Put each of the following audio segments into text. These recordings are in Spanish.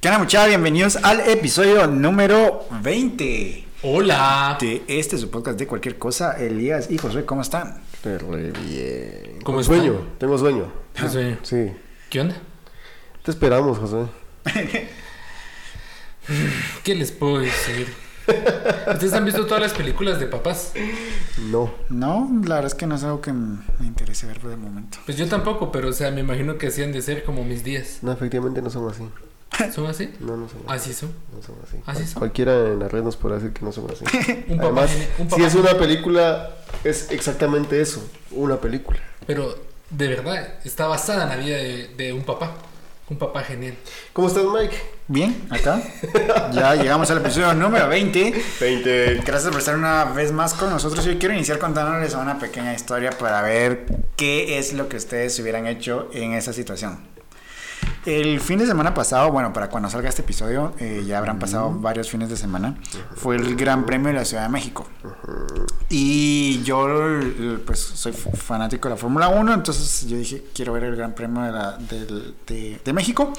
¿Qué onda muchachos? Bienvenidos al episodio número 20 Hola. de este su podcast de cualquier cosa. Elías y José, ¿cómo están? Re bien. ¿Cómo Con está? sueño, tengo sueño. No sé. Sí. ¿Qué onda? Te esperamos, José. ¿Qué les puedo decir? ¿Ustedes han visto todas las películas de papás? No. No, la verdad es que no es algo que me interese ver por el momento. Pues yo tampoco, pero o sea, me imagino que hacían de ser como mis días. No, efectivamente no son así. ¿Son así? No, no son así. Así son. No son así. ¿Así son? Cualquiera en la red nos podrá decir que no son así. Un papá, Además, un si es una película, es exactamente eso. Una película. Pero de verdad, está basada en la vida de, de un papá. Un papá genial. ¿Cómo estás, Mike? Bien, acá. Ya llegamos al episodio número 20. 20. Gracias por estar una vez más con nosotros. Yo quiero iniciar contándoles una pequeña historia para ver qué es lo que ustedes hubieran hecho en esa situación. El fin de semana pasado, bueno, para cuando salga este episodio, eh, ya habrán pasado varios fines de semana, fue el Gran Premio de la Ciudad de México. Y yo, l- pues, soy fanático de la Fórmula 1, entonces yo dije, quiero ver el Gran Premio de, la- del- de- de México.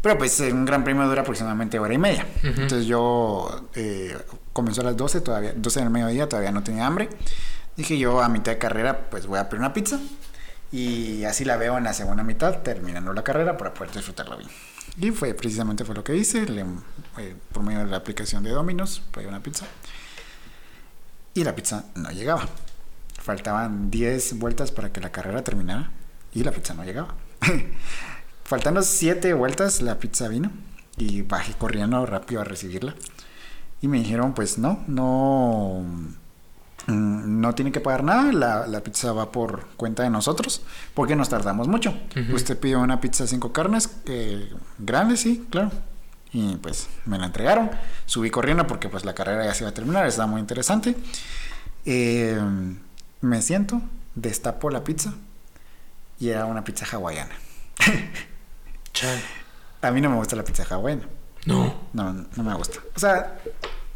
Pero pues eh, un gran premio dura aproximadamente hora y media. Entonces yo eh, comenzó a las 12, todavía, 12 del mediodía, todavía no tenía hambre. Dije yo a mitad de carrera pues voy a pedir una pizza. Y así la veo en la segunda mitad, terminando la carrera para poder disfrutarla bien. Y fue precisamente fue lo que hice, le- eh, por medio de la aplicación de Domino's, pedí una pizza. Y la pizza no llegaba. Faltaban 10 vueltas para que la carrera terminara y la pizza no llegaba. Faltando 7 vueltas la pizza vino y bajé corriendo rápido a recibirla. Y me dijeron, pues no, no, no tiene que pagar nada, la, la pizza va por cuenta de nosotros, porque nos tardamos mucho. Usted pidió una pizza cinco carnes, eh, grande, sí, claro. Y pues me la entregaron. Subí corriendo porque pues la carrera ya se iba a terminar, estaba muy interesante. Eh, me siento, destapo la pizza y era una pizza hawaiana. Chale. A mí no me gusta la pizza hawaiana. No. No, no me gusta. O sea,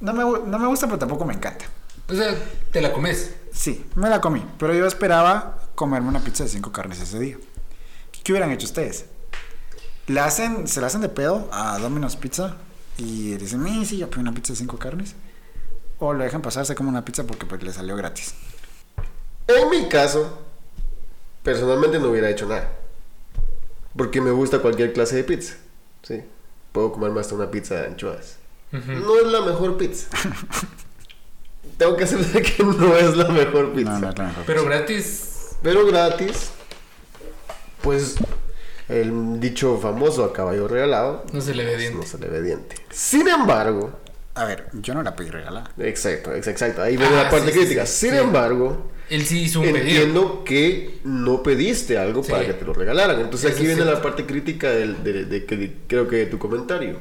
no me, no me gusta, pero tampoco me encanta. O sea, te la comes. Sí, me la comí, pero yo esperaba comerme una pizza de cinco carnes ese día. ¿Qué hubieran hecho ustedes? ¿Le hacen, ¿Se la hacen de pedo a Domino's Pizza y dicen, "Mi, sí, yo pedí una pizza de cinco carnes? ¿O lo dejan pasarse como una pizza porque pues, le salió gratis? En mi caso, personalmente no hubiera hecho nada. Porque me gusta cualquier clase de pizza. Sí. Puedo comerme hasta una pizza de anchoas. No es la mejor pizza. Tengo que aceptar que no es la mejor pizza. No, no es la mejor Pero gratis. Pero gratis, pues el dicho famoso a caballo regalado No se le ve pues, diente. no se le ve diente. Sin embargo, A ver, yo no la pedí regalada. exacto, exacto, exacto, ahí viene Ah, la parte sí, crítica. sí, Sin sí. embargo, Él sí hizo un pedido. entiendo que no pediste algo Sí. para que te lo regalaran. Entonces Eso aquí viene la parte crítica del- de, de- que creo que de tu comentario.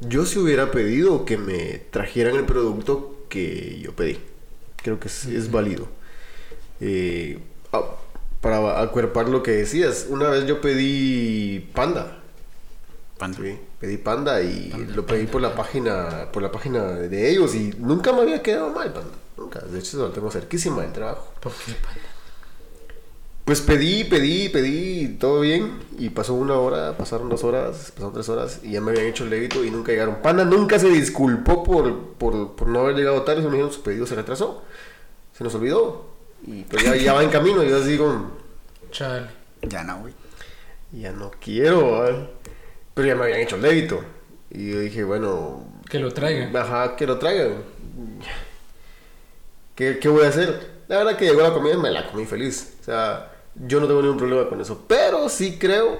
Yo si hubiera pedido que me trajeran el producto que yo pedí. Creo que es, es válido. Eh, ah, para acuerpar lo que decías, una vez yo pedí panda. Panda. Sí, pedí panda y Panda, lo pedí panda, por la página por la página de ellos y nunca me había quedado mal panda. Nunca, de hecho lo tengo cerquísima del trabajo. ¿Por qué, panda? Pues pedí, pedí, pedí, todo bien. Y pasó una hora, pasaron dos horas, pasaron tres horas y ya me habían hecho el débito y nunca llegaron. Panda nunca se disculpó por, por, por no haber llegado tarde. Se me dijeron su pedido se retrasó. Se nos olvidó. Y pues ya, ya va en camino. Y yo así digo, Chale. Ya no, güey. ya no quiero. Pero ya me habían hecho el débito. Y yo dije, bueno, Que lo traigan. Ajá, que lo traigan. ¿Qué, qué voy a hacer? La verdad que llegó la comida y me la comí feliz. O sea, yo no tengo ningún problema con eso. Pero sí creo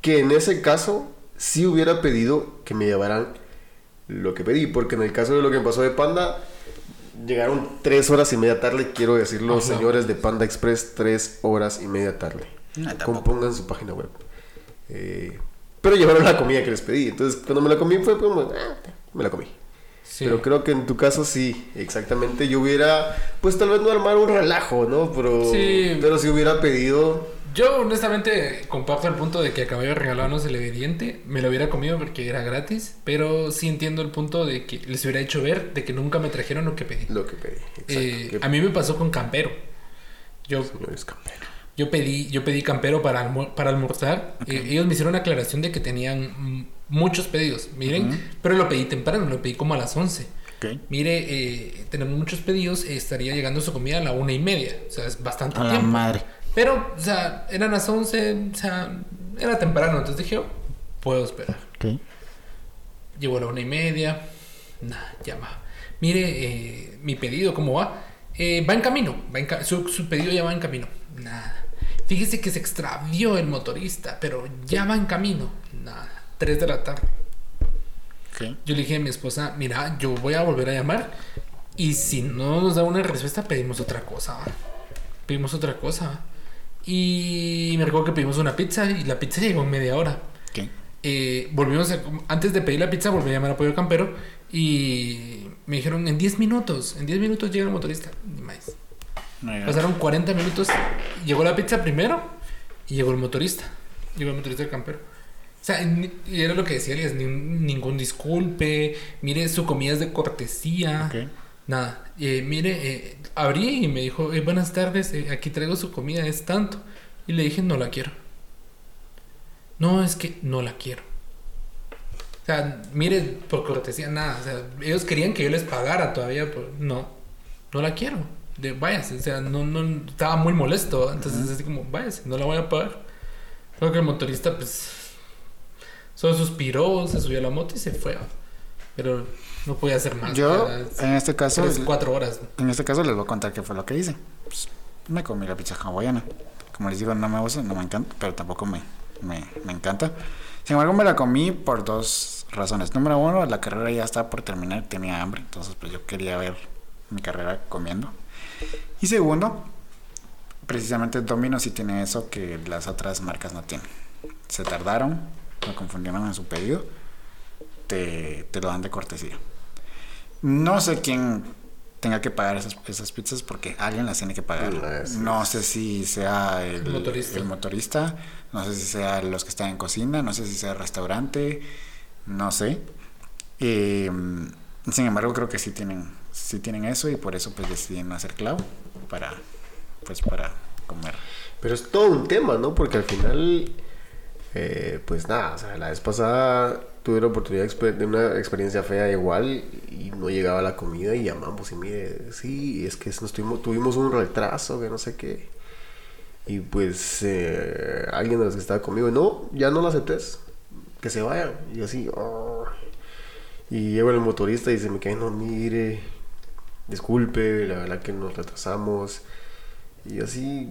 que en ese caso sí hubiera pedido que me llevaran lo que pedí. Porque en el caso de lo que me pasó de Panda, llegaron tres horas y media tarde. Quiero decirlo, Ajá. señores de Panda Express, tres horas y media tarde. No. Compongan su página web. Eh, pero llevaron la comida que les pedí. Entonces, cuando me la comí fue como, ah, me la comí. Sí. Pero creo que en tu caso sí, exactamente. Yo hubiera, pues tal vez no armar un relajo, ¿no? Pero, Sí. pero si hubiera pedido, Yo honestamente comparto el punto de que a caballo regalado no se le ve diente. Me lo hubiera comido porque era gratis. Pero sí entiendo el punto de que les hubiera hecho ver de que nunca me trajeron lo que pedí. lo que pedí. Exacto. Eh, Que- a mí me pasó con Campero. Yo, señores camperos. Yo pedí, yo pedí campero para, almu- para almorzar. Eh, ellos me hicieron la aclaración de que tenían mm, muchos pedidos, miren, pero lo pedí temprano, lo pedí como a las 11. Ok. Mire, eh, tenemos muchos pedidos, eh, estaría llegando su comida a la una y media, o sea, es bastante A la tiempo. madre. Pero, o sea, eran las 11, o sea, era temprano, entonces dije, "Oh, puedo esperar. Ok. Llegó a la una y media. Nah, llama. Mire, eh, mi pedido, ¿cómo va? Eh, va en camino. Va en ca- su, su pedido ya va en camino. Nada. Fíjese que se extravió el motorista, pero ya va en camino. Nada. Tres de la tarde. Yo le dije a mi esposa, mira, yo voy a volver a llamar. Y si no nos da una respuesta, pedimos otra cosa. Pedimos otra cosa. Y me recuerdo que pedimos una pizza y la pizza llegó en media hora eh, volvimos a- antes de pedir la pizza volví a llamar a Pollo Campero y me dijeron en 10 minutos, en 10 minutos llega el motorista. Ni más. No. Pasaron 40 minutos, llegó la pizza primero y llegó el motorista. Llegó el motorista del campero. O sea, y era lo que decía Elias, ni- ningún disculpe, mire, su comida es de cortesía. Ok. Nada, eh, mire, eh, abrí y me dijo, eh, buenas tardes, eh, aquí traigo su comida, es tanto. Y le dije, no la quiero. No, es que no la quiero. O sea, mire, por cortesía, nada. O sea, ellos querían que yo les pagara todavía, pero no, no la quiero. De, váyase, o sea, no, no, estaba muy molesto. Entonces, así como, váyase, no la voy a pagar. Creo que el motorista, pues, solo suspiró, se subió a la moto y se fue. Pero no podía hacer más. Yo, en este caso, tres, cuatro horas. en este caso les voy a contar qué fue lo que hice. Pues, me comí la pizza hawaiana. Como les digo, no me gusta, no me encanta, pero tampoco me, me, me encanta. Sin embargo, me la comí por dos razones. Número uno, la carrera ya estaba por terminar, tenía hambre, entonces pues yo quería ver mi carrera comiendo. Y segundo, precisamente Domino sí tiene eso que las otras marcas no tienen. Se tardaron, me confundieron en su pedido, te, te lo dan de cortesía. No sé quién tenga que pagar esas, esas pizzas porque alguien las tiene que pagar. No sé si sea el, El motorista. el motorista, no sé si sea los que están en cocina, no sé si sea el restaurante, no sé. Eh, sin embargo, creo que sí tienen, sí tienen eso y por eso pues deciden hacer clavo para, pues para comer. Pero es todo un tema, ¿no? Porque al final, eh, pues nada, o sea, la vez pasada tuve la oportunidad de una experiencia fea igual y no llegaba la comida y llamamos y mire, sí, es que nos tuvimos, un retraso, que no sé qué. Y pues eh, alguien de los que estaba conmigo, no, ya no lo aceptes, que se vayan. Y así, "Oh". y llego el motorista y se me queda, no, mire, disculpe, la verdad que nos retrasamos. Y así,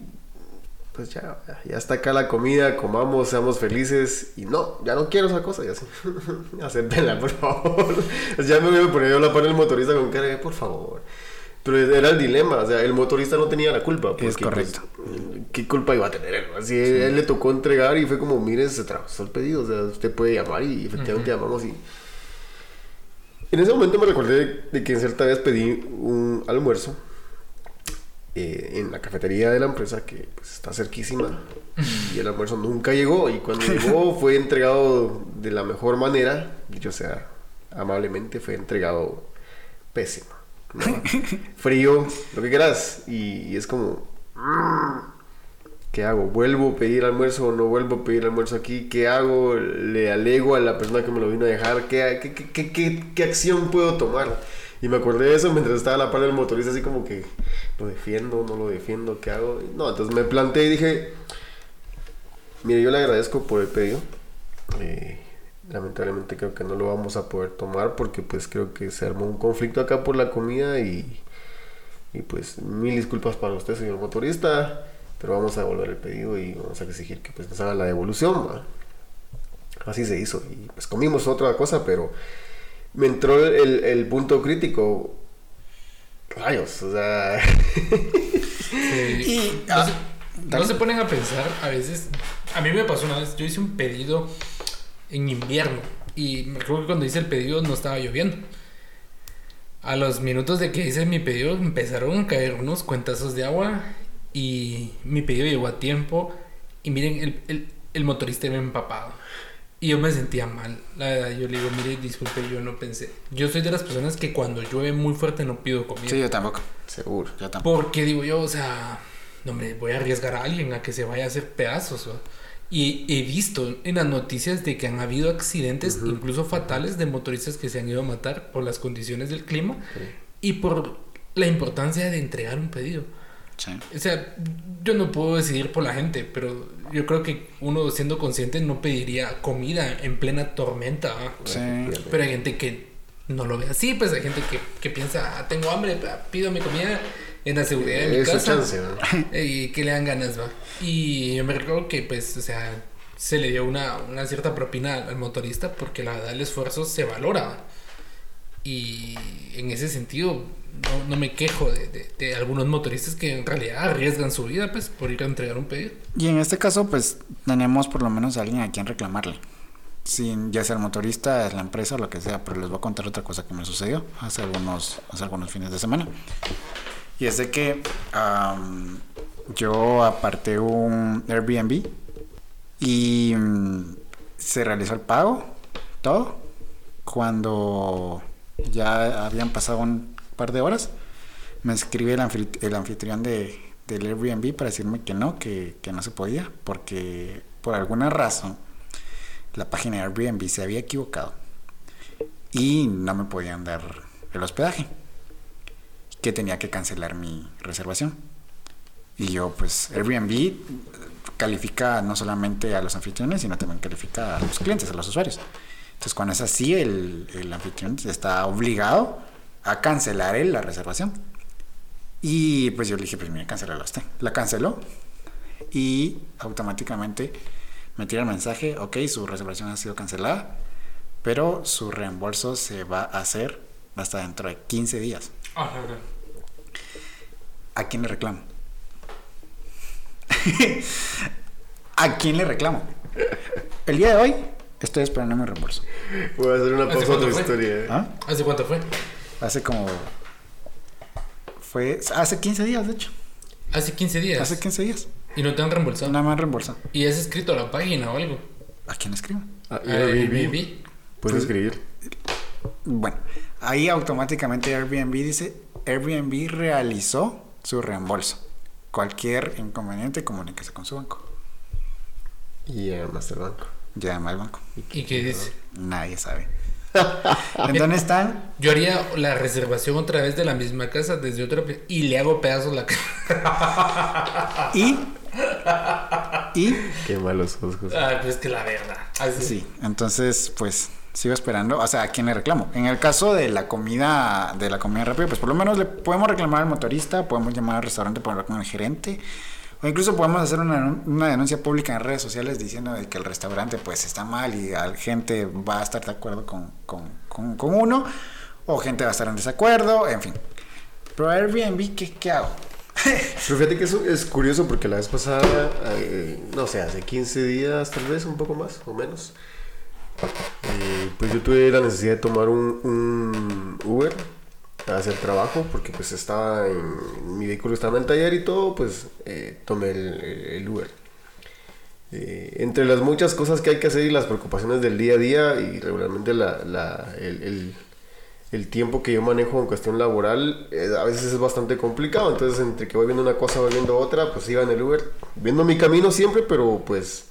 pues ya, ya está acá la comida, comamos, seamos felices. Y no, ya no quiero esa cosa. Y así, acéptenla, por favor. ya me voy a poner yo la par el motorista con cara de, por favor. Pero era el dilema, o sea, el motorista no tenía la culpa. Es porque, correcto. pues, ¿Qué culpa iba a tener él? Así, él le tocó entregar y fue como, mire, se atravesó el pedido. O sea, usted puede llamar y efectivamente llamamos y... En ese momento me recordé de que en cierta vez pedí un almuerzo eh, en la cafetería de la empresa que pues, está cerquísima y el almuerzo nunca llegó y cuando llegó fue entregado de la mejor manera, dicho sea amablemente, fue entregado pésimo. ¿no? Frío, lo que quieras y, y es como... mm, ¿Qué hago? ¿Vuelvo a pedir almuerzo o no vuelvo a pedir almuerzo aquí? ¿Qué hago? ¿Le alego a la persona que me lo vino a dejar? ¿Qué, qué, qué, qué, qué- qué acción puedo tomar? Y me acordé de eso mientras estaba a la par del motorista, así como que lo defiendo, no lo defiendo, ¿qué hago? No, entonces me planteé y dije, mire, yo le agradezco por el pedido. Eh, lamentablemente creo que no lo vamos a poder tomar porque pues creo que se armó un conflicto acá por la comida y, y pues mil disculpas para usted, señor motorista, pero vamos a devolver el pedido y vamos a exigir que pues nos haga la devolución. ¿va? Así se hizo y pues comimos otra cosa, pero me entró el, el punto crítico. Rayos, o sea... Sí. Y- no, ah, se, no se ponen a pensar, a veces, a mí me pasó una vez, yo hice un pedido en invierno y me acuerdo que cuando hice el pedido no estaba lloviendo. A los minutos de que hice mi pedido empezaron a caer unos cuentazos de agua y mi pedido llegó a tiempo y miren, el, el, el motorista iba empapado. Y yo me sentía mal. La verdad, yo le digo, mire, disculpe, yo no pensé. Yo soy de las personas que cuando llueve muy fuerte no pido comida. Sí, yo tampoco. Seguro. Yo tampoco. Porque digo yo, o sea, no hombre, voy a arriesgar a alguien a que se vaya a hacer pedazos. Y he visto en las noticias de que han habido accidentes, incluso fatales, de motoristas que se han ido a matar por las condiciones del clima y por la importancia de entregar un pedido. Sí. O sea, yo no puedo decidir por la gente, pero yo creo que uno siendo consciente no pediría comida en plena tormenta. Sí. Pero hay gente que no lo ve así, pues hay gente que, que piensa, "Ah, tengo hambre, pido mi comida en la seguridad de mi casa. chance, ¿no? Y que le dan ganas, va. Y yo me recuerdo que, pues, o sea, se le dio una, una cierta propina al, al motorista porque la verdad el esfuerzo se valora. va. Y en ese sentido, no, no me quejo de, de- algunos motoristas que en realidad arriesgan su vida, pues, por ir a entregar un pedido. Y en este caso, pues tenemos por lo menos a alguien a quien reclamarle. Sin, ya sea el motorista, la empresa o lo que sea, pero les voy a contar otra cosa que me sucedió hace algunos, hace algunos fines de semana. Y es de que am, yo aparté un Airbnb y mm, se realizó el pago, todo. Cuando ya habían pasado un par de horas, me escribe el, anfit- el anfitrión de, del Airbnb para decirme que no, que, que no se podía, porque por alguna razón la página de Airbnb se había equivocado y no me podían dar el hospedaje, que tenía que cancelar mi reservación. Y yo, pues, Airbnb califica no solamente a los anfitriones, sino también califica a los clientes, a los usuarios. Entonces, cuando es así, el, el anfitrión está obligado a cancelar él la reservación. Y pues yo le dije, pues mira, cancelarla usted. La canceló y automáticamente me tira el mensaje, ok, su reservación ha sido cancelada, pero su reembolso se va a hacer hasta dentro de 15 días. ¿A quién le reclamo? ¿A quién le reclamo? El día de hoy estoy esperando mi reembolso. Voy a hacer una ¿Hace pausa a cuánto tu fue? historia. ¿eh? ¿Ah? ¿Hace cuánto fue? Hace como... Fue hace 15 días, de hecho. Hace 15 días. Hace 15 días. Y no te han reembolsado. Nada más reembolsado. ¿Y has escrito a la página o algo? ¿A quién escribo? A Airbnb. Puedes escribir. Bueno, ahí automáticamente Airbnb dice, Airbnb realizó su reembolso. Cualquier inconveniente, comuníquese con su banco. Y a Masterbank. Llama al banco. ¿Y qué dice? Nadie sabe. ¿En dónde están? Yo haría la reservación otra vez de la misma casa desde otra y le hago pedazos la casa. Y... Y... Qué malos ojos. Ay, pues que la verdad. Así. Sí, entonces pues sigo esperando, o sea, ¿a quién le reclamo? En el caso de la comida, de la comida rápida, pues por lo menos le podemos reclamar al motorista, podemos llamar al restaurante para hablar con el gerente, o incluso podemos hacer una, una denuncia pública en redes sociales diciendo de que el restaurante pues está mal y la gente va a estar de acuerdo con, con, con, uno, o gente va a estar en desacuerdo, en fin. Pero Airbnb, ¿qué, qué hago? Pero fíjate que eso es curioso porque la vez pasada, eh, no sé, hace 15 días tal vez, un poco más o menos, eh, pues yo tuve la necesidad de tomar un Uber a hacer trabajo porque pues estaba en, mi vehículo estaba en el taller y todo, pues eh, tomé el, el Uber. Eh, entre las muchas cosas que hay que hacer y las preocupaciones del día a día y regularmente la, la- el, el- el tiempo que yo manejo en cuestión laboral eh, a veces es bastante complicado. Entonces, entre que voy viendo una cosa, voy viendo otra, pues iba en el Uber, viendo mi camino siempre, pero pues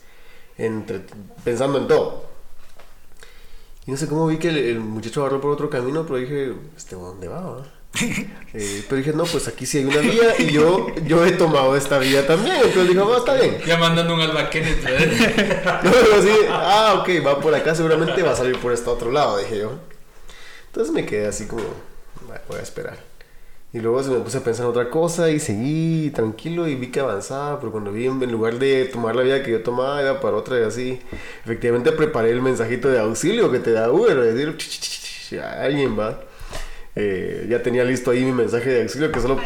entre, pensando en todo. Y no sé cómo vi que el, el muchacho agarró por otro camino, pero dije, ¿este dónde va? va?" Eh, pero dije, no, pues aquí sí hay una vía y yo, yo he tomado esta vía también. Entonces dije, va, está bien. Ya mandando un alba Kenneth, ¿verdad? No, pero ah, ok, va por acá, seguramente va a salir por este otro lado, dije yo. Entonces me quedé así como, "Bueno, voy a esperar. Y luego se me puse a pensar en otra cosa y seguí tranquilo y vi que avanzaba, pero cuando vi en lugar de tomar la vía que yo tomaba, iba para otra y así. Efectivamente preparé el mensajito de auxilio que te da Uber, es decir, "Ch, ch, ch, ch, alguien va. Eh, ya tenía listo ahí mi mensaje de auxilio que solo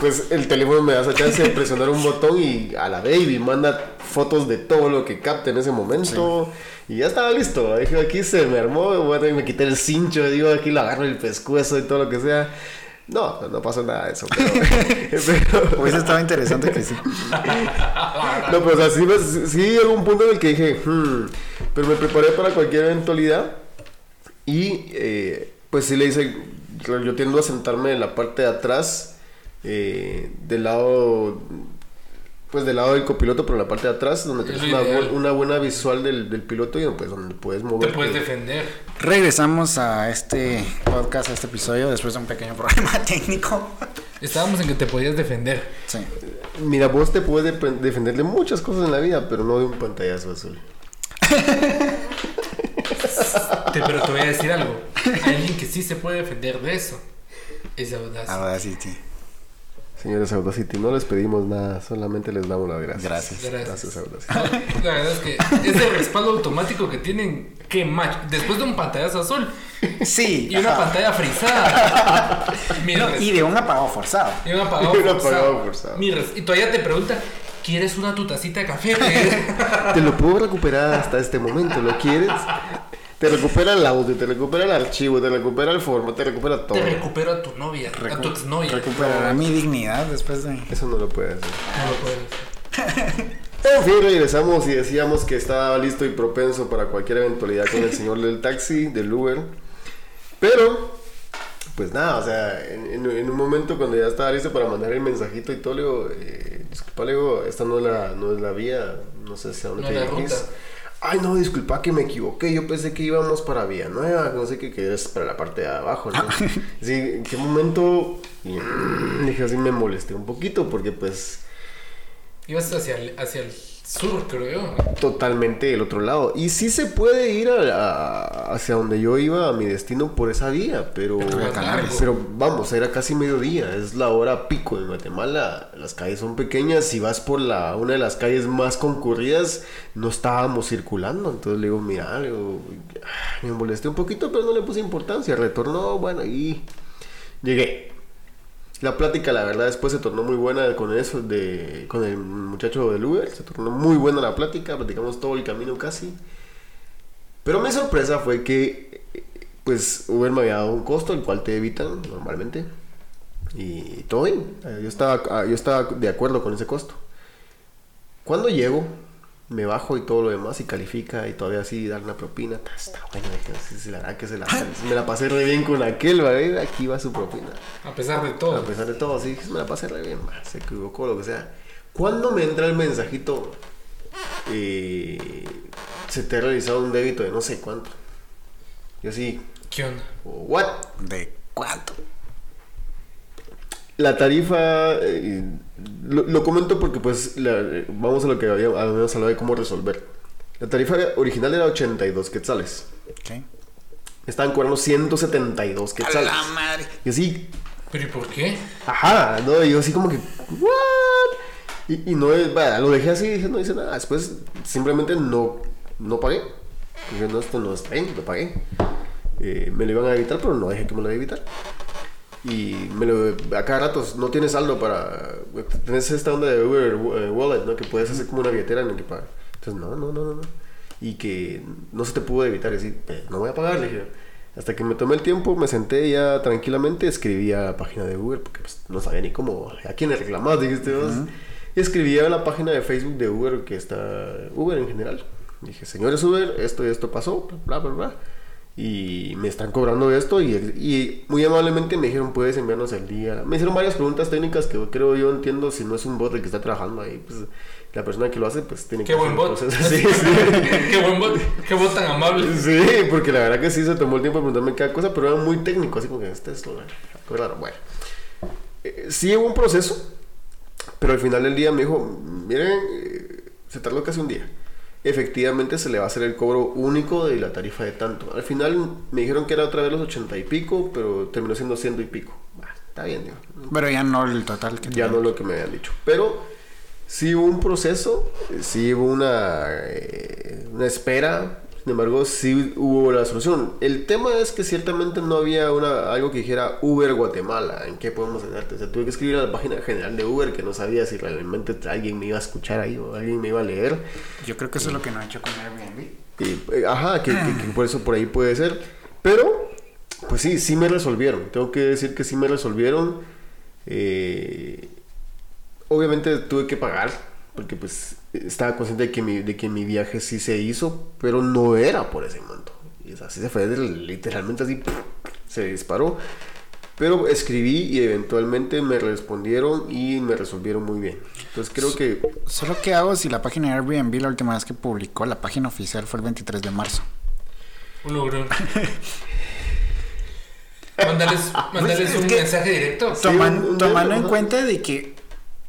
pues el teléfono me da esa chance de presionar un botón y a la baby manda fotos de todo lo que capte en ese momento. Y ya estaba listo. Dije aquí se me armó que me quité el cincho digo aquí lo agarro el pescuezo y todo lo que sea no no pasó nada de eso pero, pero- Pues estaba interesante que sí. no, pero o sea, sí, me- sí llegó un punto en el que dije, "Hmm", pero me preparé para cualquier eventualidad y eh, pues sí le hice, yo tiendo a sentarme en la parte de atrás, eh, del lado pues del lado del copiloto, pero en la parte de atrás, donde Es tienes una, ideal. bu- una buena visual del, del piloto y pues donde puedes Te mover. puedes defender. Regresamos a este podcast, a este episodio, después de un pequeño problema técnico. Estábamos en que te podías defender. Sí. Mira, vos te puedes dep- defender de muchas cosas en la vida, pero no de un pantallazo azul. Te- pero te voy a decir algo. Hay alguien que sí se puede defender de eso. Es sí, sí. Señores Audacity, no les pedimos nada, solamente les damos las gracias. Gracias. Gracias, Audacity. La verdad es que ese respaldo automático que tienen, que match. Después de un pantallazo azul Sí. y una ajá. pantalla frisada. Mira, Y de un apagado forzado. y un apagado Y un forzado. apagado forzado. Mira, y todavía te pregunta, ¿quieres una tu tacita de café? Te lo puedo recuperar hasta este momento, ¿lo quieres? Te recupera el audio, te recupera el archivo, te recupera el formato, te recupera todo. Te recupero a tu novia, a tu exnovia. Recuperará mi dignidad después de. Eso no lo puedes hacer. No lo puedes. En fin, regresamos y decíamos que estaba listo y propenso para cualquier eventualidad con el señor del taxi, del Uber. Pero, pues nada, o sea, en, en- en un momento cuando ya estaba listo para mandar el mensajito y todo, le digo, eh, disculpa, le digo, esta no es la, no es la vía, no sé si a dónde No te es la dirigís". Ay, no, disculpa que me equivoqué, yo pensé que íbamos para Vía Nueva, no sé qué, que es para la parte de abajo, ¿no? Sí, ¿en qué momento? Y, dije así, me molesté un poquito porque pues Ibas hacia el, hacia el sur, creo yo. totalmente el otro lado. Y sí se puede ir a- a- hacia donde yo iba a mi destino por esa vía, pero, Pero vamos, era casi mediodía, es la hora pico en Guatemala. Las calles son pequeñas, si vas por la una de las calles más concurridas, no estábamos circulando. Entonces le digo, mira, le digo, me molesté un poquito, pero no le puse importancia. Retornó, bueno, y llegué. La plática, la verdad, después se tornó muy buena con eso, de, con el muchacho del Uber. Se tornó muy buena la plática, platicamos todo el camino casi. Pero mi sorpresa fue que, pues, Uber me había dado un costo, el cual te evitan normalmente. Y todo bien. Eh, Yo estaba, ah, yo estaba de acuerdo con ese costo. Cuando llego, me bajo y todo lo demás y califica y todavía así dar una propina. "Ta, Está bueno, sí, sí, la que se la, me la pasé re bien con aquel, ¿vale? Aquí va su propina. A pesar de A todo. pesar de todo, sí, me la pasé re bien, va, se equivocó, lo que sea. Cuando me entra el mensajito, eh, se te ha realizado un débito de no sé cuánto. Yo así, ¿Qué onda? ¿what? ¿De cuánto? La tarifa, eh, lo, lo comento porque pues la- eh, vamos a lo que había- habíamos hablado de cómo resolver. La tarifa original era 82 quetzales. Ok. Me estaban cobrando 172 A quetzales. la madre. Y así, ¿Pero y por qué? Ajá, no, yo así como que, ¿what? Y, y no, vaya, lo dejé así, dije, no hice nada. Después simplemente no, no pagué. Dije, no, esto no está bien, lo pagué. Eh, me lo iban a evitar, pero no dejé que me lo evitar. Y me lo, a cada rato no tienes saldo para. Tienes esta onda de Uber eh, Wallet, ¿no? Que puedes hacer como una billetera en la que pagas. Entonces, no, no, no, no, no. Y que no se te pudo evitar. Decir, "Eh, no voy a pagar, le dije. Hasta que me tomé el tiempo, me senté ya tranquilamente, escribí a la página de Uber, porque pues, no sabía ni cómo, a quién le reclamaba, dijiste vos. Y escribí a la página de Facebook de Uber, que está Uber en general. Dije, señores Uber, esto y esto pasó, bla, bla, bla. Y me están cobrando esto y, y muy amablemente me dijeron, puedes enviarnos el día. Me hicieron varias preguntas técnicas que creo yo entiendo si no es un bot el que está trabajando ahí, pues la persona que lo hace pues tiene Qué que buen bot. sí. Qué buen bot. Qué bot tan amable. Sí, porque la verdad que sí se tomó el tiempo de preguntarme cada cosa, pero era muy técnico, así como que este es lo algo raro. Bueno, Eh, sí hubo un proceso, pero al final del día me dijo, miren, eh, se tardó casi un día. Efectivamente se le va a hacer el cobro único de la tarifa de tanto. Al final me dijeron que era otra vez los ochenta y pico, pero terminó siendo ciento y pico. Bah, está bien, digo. Pero ya no el total que Ya no lo que me habían dicho. Pero sí hubo un proceso, eh, sí hubo una, eh, una espera. Sin embargo, sí hubo la solución. El tema es que ciertamente no había una, algo que dijera Uber Guatemala. ¿En qué podemos ayudarte? O sea, tuve que escribir a la página general de Uber que no sabía si realmente alguien me iba a escuchar ahí o alguien me iba a leer. Yo creo que eso es lo que no he hecho con Airbnb. Y, eh, ajá, que, que- que por eso por ahí puede ser. Pero, pues sí, sí me resolvieron. Tengo que decir que sí me resolvieron. Eh, obviamente tuve que pagar, porque pues estaba consciente de que, mi, de que mi viaje sí se hizo, pero no era por ese monto. Y así se fue, literalmente así, se disparó. Pero escribí y eventualmente me respondieron y me resolvieron muy bien. Entonces creo que Solo que hago si la página de Airbnb la última vez que publicó la página oficial fue el 23 de marzo. Un logro. Mándales, mándales Pues, es un que- mensaje directo. Toman- un- un- tomando en cuenta de que,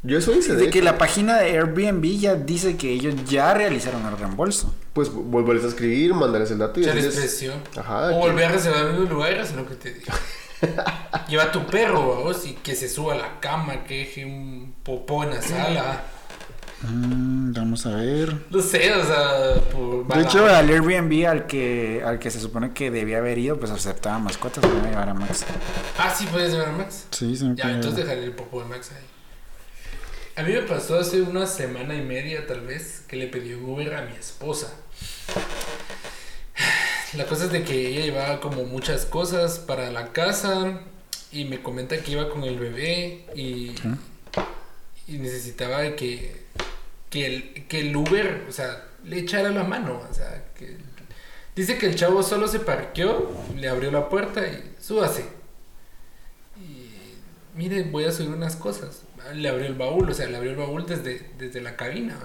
yo eso hice. de de que la página de Airbnb ya dice que ellos ya realizaron el reembolso. Pues volverles a escribir, mandarles el dato y presión. Ajá, o volver a reservar en un lugar y hacer lo que te digo. Lleva a tu perro, vos, y que se suba a la cama, que deje un popó en la sala. Mm, vamos a ver. No sé, o sea, por De hecho, al Airbnb al que, al que se supone que debía haber ido, pues aceptaba mascotas. Me voy a llevar a Max. Ah, sí, puedes llevar a Max. Sí, sí me Ya, entonces dejaré el popó de Max ahí. A mí me pasó hace una semana y media, tal vez, que le pedí Uber a mi esposa. La cosa es de que ella llevaba como muchas cosas para la casa y me comenta que iba con el bebé y, y necesitaba que, que, el, que el Uber, o sea, le echara la mano. O sea, que dice que el chavo solo se parqueó, le abrió la puerta y súbase. Y mire, voy a subir unas cosas. Le abrió el baúl, o sea, le abrió el baúl desde, desde la cabina.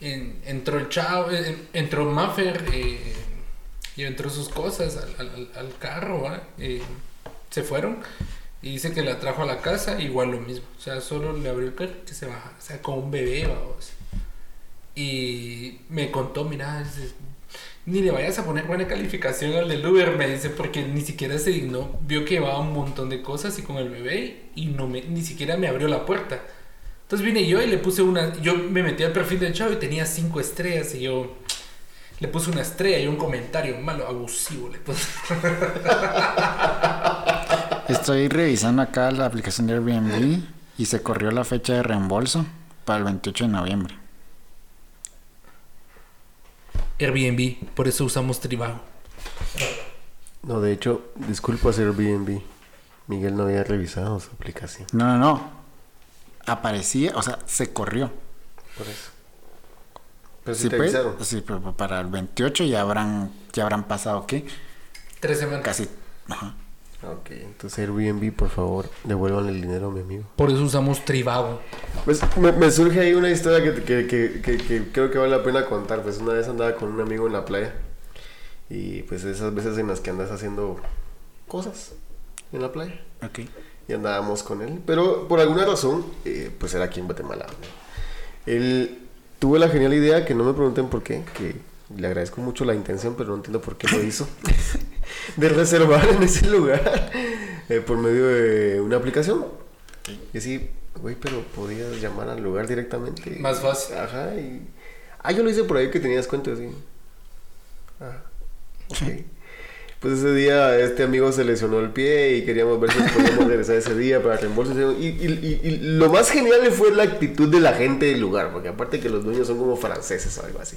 entró el chavo, en- entró Maffer eh, y entró sus cosas al, carro. Eh, se fueron y dice que la trajo a la casa, igual lo mismo. O sea, solo le abrió el carro que se baja. O sea, con un bebé. Y me contó, mira, ni le vayas a poner buena calificación al del Uber, me dice, porque ni siquiera se dignó, vio que llevaba un montón de cosas y con el bebé y no me, ni siquiera me abrió la puerta. Entonces vine yo y le puse una, yo me metí al perfil del chavo y tenía cinco estrellas y yo le puse una estrella y un comentario malo, abusivo le puse. Estoy revisando acá la aplicación de Airbnb y se corrió la fecha de reembolso para el 28 de noviembre. Airbnb, por eso usamos Tribago. No, de hecho, disculpas Airbnb. Miguel no había revisado su aplicación. No, no, no. Aparecía, o sea, se corrió. Por eso. Pero sí, Sí, te pues, sí, pero para el 28 ya habrán, ya habrán pasado, ¿qué? Tres semanas. Casi. Ajá. Ok, entonces Airbnb, por favor, devuelvan el dinero a mi amigo. Por eso usamos Tribago. Pues me, me surge ahí una historia que, que, que, que- que creo que vale la pena contar. Pues una vez andaba con un amigo en la playa. Y pues esas veces en las que andas haciendo cosas en la playa. Ok. y andábamos con él. Pero por alguna razón, eh, pues era aquí en Guatemala. ¿no? Él tuvo la genial idea, que no me pregunten por qué, que le agradezco mucho la intención, pero no entiendo por qué lo hizo, de reservar en ese lugar eh, por medio de una aplicación. Y así, güey, pero podías llamar al lugar directamente. Más fácil. Ajá, y... Ah, yo lo hice por ahí que tenías cuenta, así. Ah, ok. Pues ese día este amigo se lesionó el pie y queríamos ver si podíamos regresar ese día para reembolso. Y, y- y- y lo más genial fue la actitud de la gente del lugar, porque aparte que los dueños son como franceses o algo así.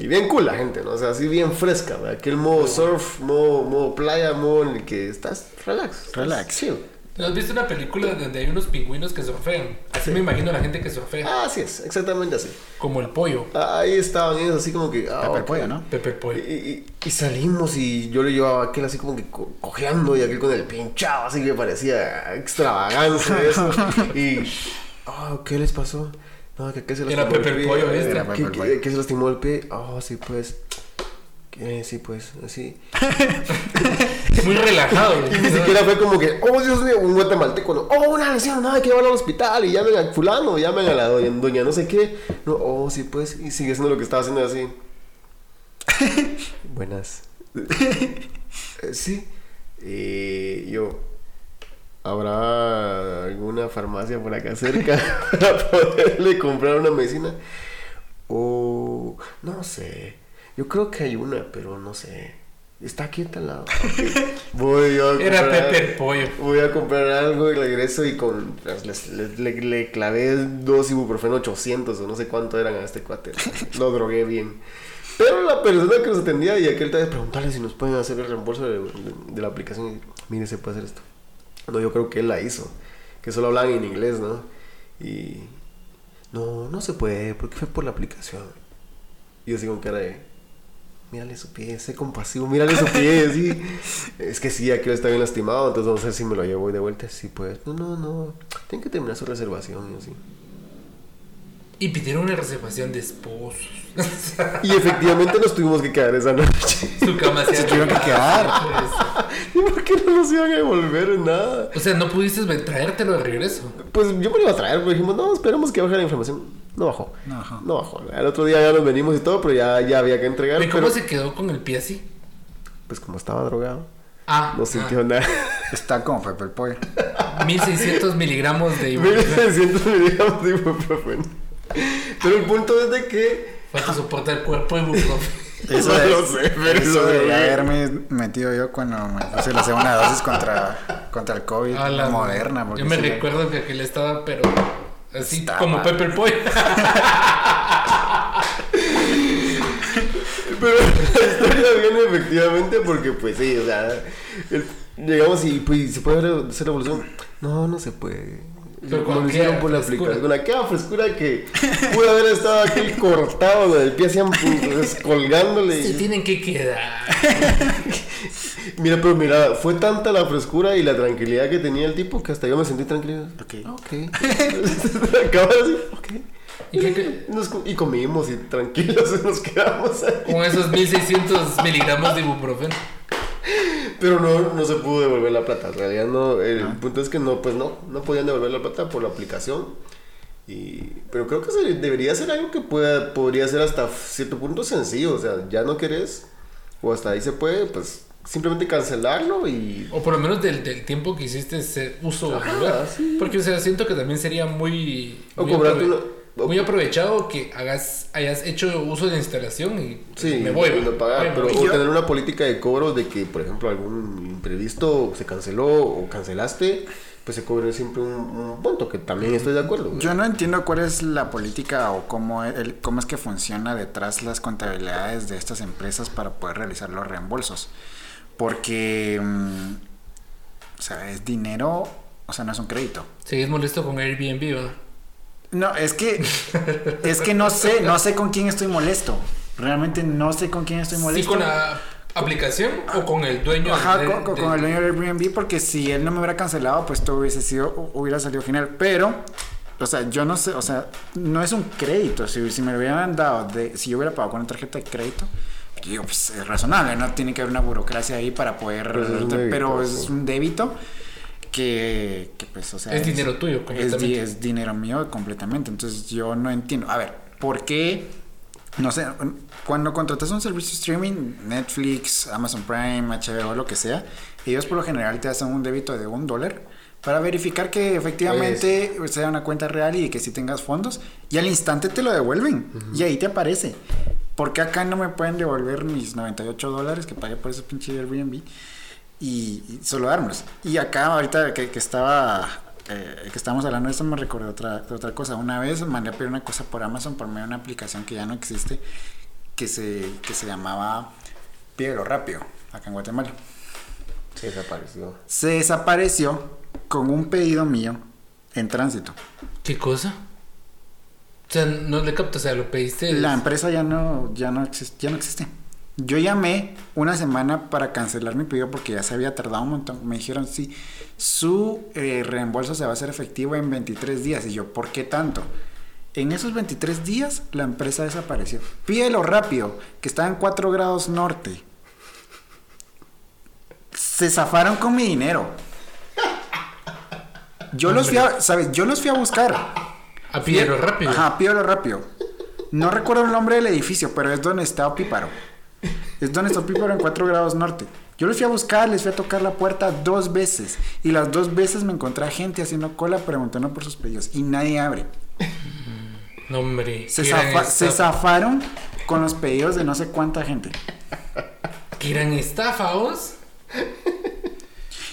Y bien cool la gente, ¿no? O sea, así bien fresca, ¿verdad? Aquel modo surf, modo, modo playa, modo en el que estás relax. Relax. chill. ¿No has visto una película donde hay unos pingüinos que surfean? Así me imagino la gente que surfea. Ah, así es, exactamente así. Como el pollo. Ah, Ahí estaban ellos así como que... Ah, Pepe el ok. pollo, ¿no? Pepe el Y, pollo. y- y salimos y yo le llevaba a aquel así como que co- cojeando y aquel con el pinchado, así que parecía extravagancia eso. Y, ah, ¿qué les pasó? No, que, que se lastimó el Pepe el pie. Pollo, ¿viste? Era Pepe ¿Qué, el Pollo. se lastimó el pie? Ah, sí, pues. Sí, pues, así. Muy relajado. Y ni siquiera fue como que, oh, Dios mío, un guatemalteco, no, oh, una lesión, no, hay que llevarlo al hospital y llamen a fulano, llamen a la doña, doña no sé qué. No, oh, sí, pues, y sigue haciendo lo que estaba haciendo así. Buenas. Eh, sí. Y yo, ¿habrá alguna farmacia por acá cerca para poderle comprar una medicina? O, no sé, yo creo que hay una, pero no sé. Está aquí a tal lado. Voy a Era comprar- Pepe el pollo. Voy a comprar algo y regreso y con le, le clavé dos ibuprofeno 800 o no sé cuánto eran a este cuate. Lo drogué bien. Pero la persona que nos atendía y aquel tal vez preguntarle si nos pueden hacer el reembolso de, de- de la aplicación. Y, Mire, se puede hacer esto. No, yo creo que él la hizo. Que solo hablaban en inglés, ¿no? Y... No, no se puede porque fue por la aplicación. Y yo así con cara de... mírale su pie, sé compasivo, mírale su pie, sí. Es que sí, aquí está bien lastimado, entonces vamos a ver si me lo llevo de vuelta. Sí, pues, no, no, no, tienen que terminar su reservación y así. Y pidieron una reservación de esposos. Y efectivamente nos tuvimos que quedar esa noche. Su cama Se tuvieron que quedar. ¿Y por qué no nos iban a devolver en nada? O sea, no pudiste traértelo de regreso. Pues yo me lo iba a traer, pero dijimos, no, esperamos que baje la inflamación. No bajó. No bajó. No bajó. El otro día ya nos venimos y todo, pero ya, ya había que entregar. ¿Y cómo pero, se quedó con el pie así? Pues como estaba drogado, Ah, no sintió nada. Está como Pepe el pollo. ah, 1600 1600 miligramos de ibuprofeno. 1600 miligramos de ibuprofeno. Pero el punto es de que... Falta soportar el cuerpo de ibuprofeno. Eso, No de- lo sé, pero eso de- haberme metido yo cuando me puse la segunda dosis contra, contra el COVID A la- moderna. porque Yo me sí, recuerdo que aquel estaba, pero así Estaba. como Pepe el Pollo. Pero la historia viene efectivamente porque, pues sí, o sea, el- llegamos y pues, ¿se puede hacer revolución? No, no se puede. Pero Como con hicieron por la frescura. aplicación. Con aquella frescura que pudo haber estado aquí cortado, güey, el pie así pues, colgándole. Se tienen que quedar. Mira, pero mira, fue tanta la frescura y la tranquilidad que tenía el tipo que hasta yo me sentí tranquilo. Ok. Ok. Acaba así, ok. ¿Y? Nos y comimos y tranquilos nos quedamos ahí. Con esos 1600 miligramos de ibuprofeno. Pero no, no se pudo devolver la plata. En realidad no. El punto es que no, pues no, no podían devolver la plata por la aplicación. Y, pero creo que se- debería ser algo que pueda, podría ser hasta cierto punto sencillo. O sea, ya no querés, o hasta ahí se puede, pues simplemente cancelarlo y. O por lo menos del, del tiempo que hiciste ese uso. Ajá, sí. Porque, o sea, siento que también sería muy. O muy, cobrarte muy aprovechado que hagas, hayas hecho uso de instalación y Sí, me voy. no pagar, pero o tener una política de cobro de que, por ejemplo, algún imprevisto se canceló o cancelaste, pues se cobre siempre un, un punto, que también estoy de acuerdo. Yo no entiendo cuál es la política o cómo, el, cómo es que funciona detrás las contabilidades de estas empresas para poder realizar los reembolsos. Porque, mm, o sea, es dinero, o sea, no es un crédito. Seguís molesto con Airbnb, ¿verdad? No, es que, es que no sé, no sé con quién estoy molesto. Realmente no sé con quién estoy ¿Sí molesto. con la aplicación o con el dueño? Ajá, de- con, con- de- con el dueño del Airbnb, porque si él no me hubiera cancelado, pues todo hubiese sido, hubiera salido final. Pero, o sea, yo no sé, o sea, no es un crédito. Si, si me lo hubieran dado, de, si yo hubiera pagado con una tarjeta de crédito, digo, pues es razonable, no tiene que haber una burocracia ahí para poder. Pero es un débito, pero sí. es un débito que, que, pues, o sea. Es dinero tuyo, es, completamente. es dinero mío completamente. Entonces yo no entiendo. A ver, ¿por qué? No sé, cuando contratas un servicio de streaming, Netflix, Amazon Prime, HBO, lo que sea, ellos por lo general te hacen un débito de un dólar para verificar que efectivamente sea una cuenta real y que si tengas fondos y al instante te lo devuelven y ahí te aparece. ¿Por qué acá no me pueden devolver mis 98 dólares que pagué por ese pinche Airbnb y, y solo dármelos? Y acá ahorita que, que estaba eh, que estábamos hablando de esto me recordé otra, de otra cosa. Una vez mandé a pedir una cosa por Amazon por medio de una aplicación que ya no existe que se, que se llamaba Pídelo Rápido acá en Guatemala. Se desapareció. Se desapareció con un pedido mío en tránsito. ¿Qué cosa? O sea, no le capto, o sea, lo pediste. La empresa ya no, ya no, existe, ya no existe. Yo llamé una semana para cancelar mi pedido porque ya se había tardado un montón. Me dijeron, sí, su eh, reembolso se va a hacer efectivo en 23 días. Y yo, ¿por qué tanto? En esos 23 días la empresa desapareció. Pídelo rápido, que está en 4 grados norte. Se zafaron con mi dinero. Yo los fui a, ¿sabes? Yo los fui a buscar. A pídelo rápido. Ajá, pídelo rápido. No recuerdo el nombre del edificio, pero es donde está Opíparo. Es donde está Opíparo en 4 grados norte. Yo les fui a buscar, les fui a tocar la puerta dos veces. Y las dos veces me encontré a gente haciendo cola preguntando por sus pedidos. Y nadie abre. No, hombre. Se, zafa- se zafaron con los pedidos de no sé cuánta gente. Estafa, vos.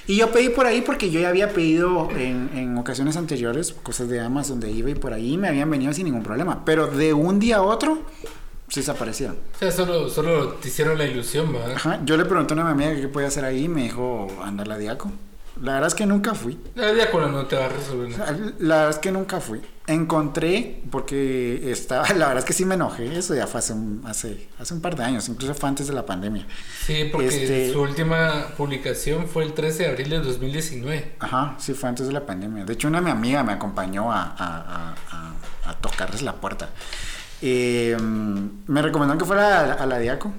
Y yo pedí por ahí porque yo ya había pedido en, en ocasiones anteriores cosas de Amazon, de eBay por ahí y me habían venido sin ningún problema. Pero de un día a otro se desaparecieron. O sea, solo, solo te hicieron la ilusión, ¿verdad? Ajá. Yo le pregunté a una amiga qué podía hacer ahí y me dijo andar la diaco. La verdad es que nunca fui. La día con la no te va a resolver. nada. La verdad es que nunca fui. Encontré, porque estaba, la verdad es que sí me enojé, eso ya fue hace un, hace, hace un par de años, incluso fue antes de la pandemia. Sí, porque Este- su última publicación fue el 13 de abril de 2019. Ajá, sí, fue antes de la pandemia. De hecho, una de mi amiga me acompañó a- a- a- a tocarles la puerta. Eh, me recomendó que fuera a, a la Diaco,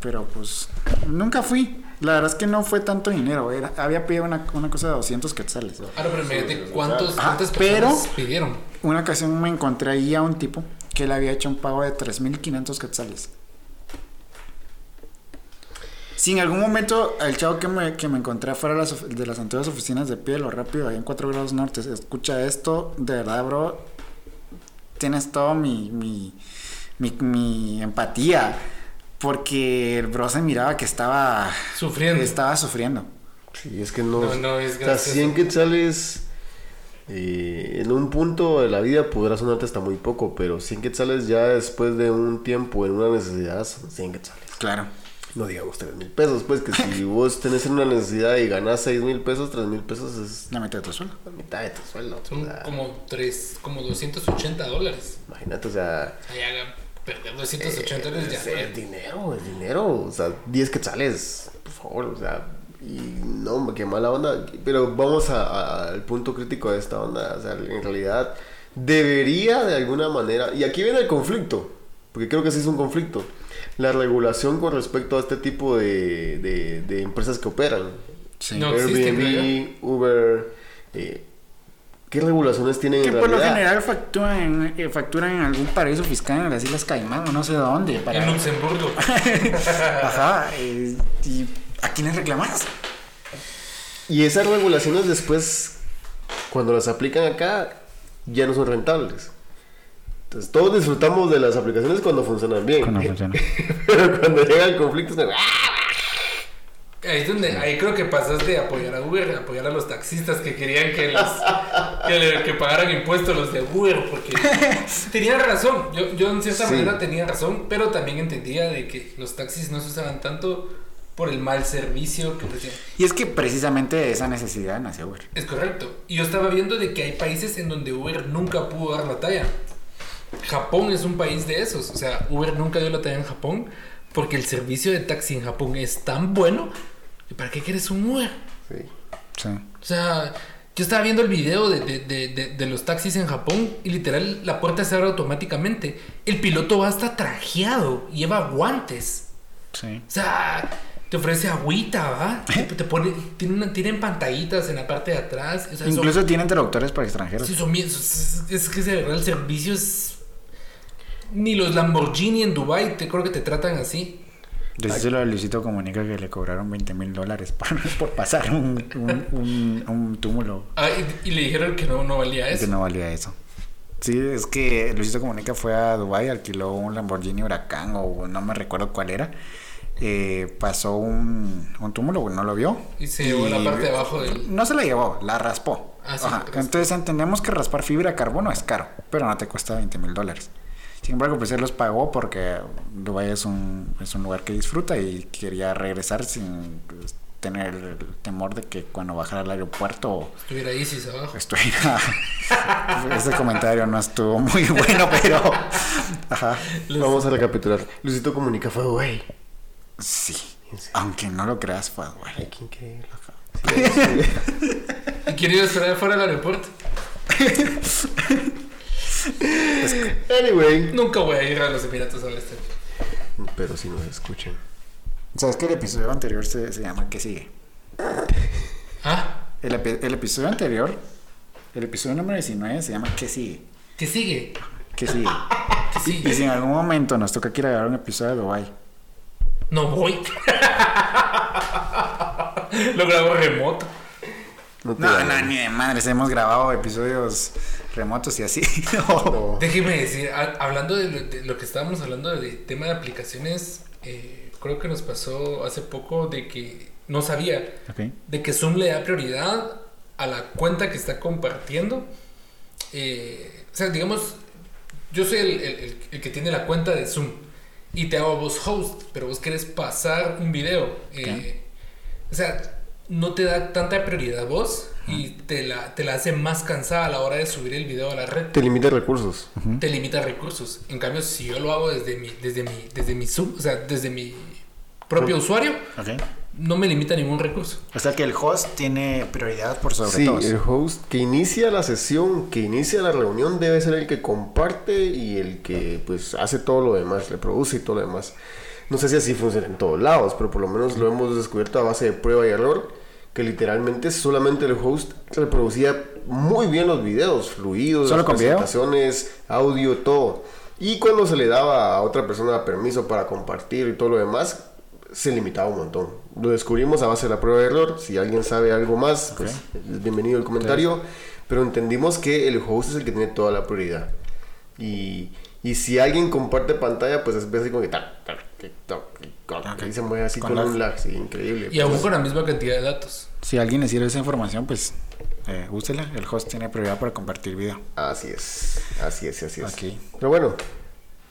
pero pues nunca fui. La verdad es que no fue tanto dinero, era, había pedido una, una cosa de 200 quetzales. Ahora, pero imagínate cuántos, cuántas pero- pidieron. Una ocasión me encontré ahí a un tipo que le había hecho un pago de 3.500 quetzales. Si en algún momento el chavo que me, que me encontré afuera de las, of- de las antiguas oficinas de pie, lo rápido, ahí en 4 grados norte, escucha esto, de verdad, bro, tienes todo mi, mi, mi, mi empatía. Porque el bro se miraba que estaba Sufriendo. Estaba sufriendo. Sí, es que no. No, no, es o sea, gracioso. 100 quetzales. eh, en un punto de la vida podrá sonarte hasta muy poco, pero 100 quetzales ya después de un tiempo en una necesidad son 100 quetzales. Claro. No digamos 3 mil pesos, pues que si vos tenés una necesidad y ganás 6 mil pesos, 3 mil pesos es La mitad de tu sueldo. la mitad de tu sueldo. Son o sea, como tres, como 280 dólares. Imagínate, o sea. Ahí haga perder 280 dólares ya. Es, es dinero, es dinero. O sea, 10 quetzales, por favor, o sea. Y no, qué mala onda. Pero vamos a- a- al punto crítico de esta onda. O sea, en realidad debería de alguna manera. Y aquí viene el conflicto. Porque creo que sí es un conflicto. La regulación con respecto a este tipo de, de- de empresas que operan. Sí. No existe, creo Airbnb, Uber. eh, ¿Qué regulaciones tienen Que en por lo realidad? general facturan, eh, facturan en algún paraíso fiscal en las Islas Caimán o no sé dónde. Para... En Luxemburgo. Ajá. eh, ¿Y a quiénes reclamas? Y esas regulaciones después, cuando las aplican acá, ya no son rentables. Entonces, todos disfrutamos de las aplicaciones cuando funcionan bien. Pero cuando llega el conflicto, es como, ¡ah! Ahí es donde, ahí creo que pasas de apoyar a Uber, a apoyar a los taxistas que querían que los que, le- que pagaran impuestos los de Uber, porque tenían razón, yo, yo en cierta Sí. manera tenía razón, pero también entendía de que los taxis no se usaban tanto por el mal servicio que ofrecían. Y es que precisamente de esa necesidad nació Uber. Es correcto. Y yo estaba viendo de que hay países en donde Uber nunca pudo dar la talla. Japón es un país de esos. O sea, Uber nunca dio la talla en Japón porque el servicio de taxi en Japón es tan bueno. ¿Y para qué quieres un Uber? Sí. Sí. O sea, yo estaba viendo el video de, de- de- de- de los taxis en Japón y literal la puerta se abre automáticamente. El piloto va hasta trajeado, lleva guantes. Sí. O sea, te ofrece agüita, ¿va? Te, te pone, tienen, tienen pantallitas en la parte de atrás. O sea, son- Incluso tienen traductores para extranjeros. Sí, son bien- es, es que de verdad el servicio es... Ni los Lamborghini en Dubai te creo que te tratan así. Decíselo a Luisito Comunica que le cobraron 20 mil dólares por, por pasar un, un, un- un túmulo Ah, y, y le dijeron que no, no valía que eso. no valía eso. Sí, es que Luisito Comunica fue a Dubai, alquiló un Lamborghini Huracán o no me recuerdo cuál era. Eh, pasó un, un túmulo, no lo vio. Y se llevó la parte de abajo del... No se la llevó, la raspó. Ah, sí, Ajá, raspó. Entonces entendemos que raspar fibra de carbono es caro, pero no te cuesta 20 mil dólares. Sin embargo, pues él los pagó porque Dubái es un, es un lugar que disfruta y quería regresar sin pues, tener el temor de que cuando bajara al aeropuerto Estuviera ISIS abajo. estuviera... Ese comentario no estuvo muy bueno, pero... Ajá. Vamos a recapitular. Luisito Comunica fue, güey. Sí. Aunque no lo creas, fue Dubái. Ay, ¿quién creerlo? Y quería esperar fuera del aeropuerto. Anyway. Nunca voy a ir a los Emiratos a ver este. Pero si nos escuchan. ¿Sabes que el episodio anterior se, se llama ¿Qué sigue? Ah, El, epi- el episodio anterior, el episodio número 19 se llama ¿Qué sigue? ¿qué sigue? ¿Qué sigue? ¿Qué Y sigue? si en algún momento nos toca que ir a grabar un episodio de Dubai, No voy. Lo grabo remoto. No no, ni de madres, hemos grabado episodios remotos y así. No. Déjeme decir, a- hablando de lo, de lo que estábamos hablando de tema de aplicaciones, eh, creo que nos pasó hace poco de que no sabía de que Zoom le da prioridad a la cuenta que está compartiendo. Eh, o sea, digamos, yo soy el, el- el- el que tiene la cuenta de Zoom y te hago vos host, pero vos querés pasar un video. eh, o sea, no te da tanta prioridad vos y te la, te la hace más cansada a la hora de subir el video a la red. Te limita recursos. Te limita recursos. En cambio, si yo lo hago desde mi, desde mi, desde mi sub, o sea, desde mi propio usuario, Ok. No me limita ningún recurso. O sea que el host tiene prioridad por sobre Sí, todos. el host que inicia la sesión, que inicia la reunión, debe ser el que comparte y el que pues hace todo lo demás, le produce y todo lo demás. No sé si así funciona en todos lados, pero por lo menos lo hemos descubierto a base de prueba y error, que literalmente solamente el host reproducía muy bien los videos, fluidos, ¿Solo las video? presentaciones, audio, todo. Y cuando se le daba a otra persona permiso para compartir y todo lo demás, se limitaba un montón. Lo descubrimos a base de la prueba de error. Si alguien sabe algo más, pues es bienvenido el comentario. Pero entendimos que el host es el que tiene toda la prioridad. Y, y si alguien comparte pantalla, pues es así como que Ok. y se mueve así Con con, un lag, sí, increíble. Y aún Pues, con la misma cantidad de datos. Si a alguien le sirve esa información, pues eh, úsela. El host tiene prioridad para compartir video. Así es, así es, así es. Ok. Pero bueno,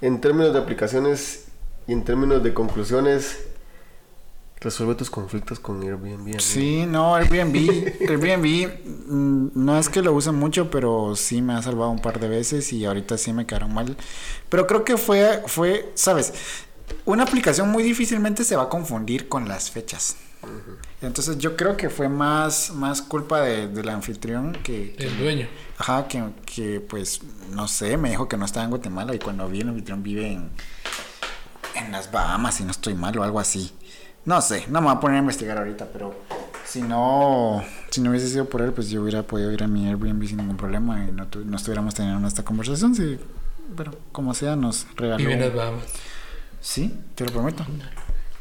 en términos de aplicaciones y en términos de conclusiones, resuelve tus conflictos con Airbnb. amigo. Sí, no, Airbnb, Airbnb mm, no es que lo use mucho, pero sí me ha salvado un par de veces y ahorita sí me quedaron mal. Pero creo que fue, fue, sabes, una aplicación muy difícilmente se va a confundir con las fechas. Entonces yo creo que fue más, más culpa de, del anfitrión que, que- El dueño. ajá, que, que pues, no sé, me dijo que no estaba en Guatemala y cuando vi el anfitrión vive en, en las Bahamas, si no estoy mal o algo así. No sé, no me voy a poner a investigar ahorita, pero si no, si no hubiese sido por él, pues yo hubiera podido ir a mi Airbnb sin ningún problema y no, tu- no estuviéramos teniendo esta conversación. Sí, pero como sea, nos regaló. Y vienes, vamos. Sí, te lo prometo.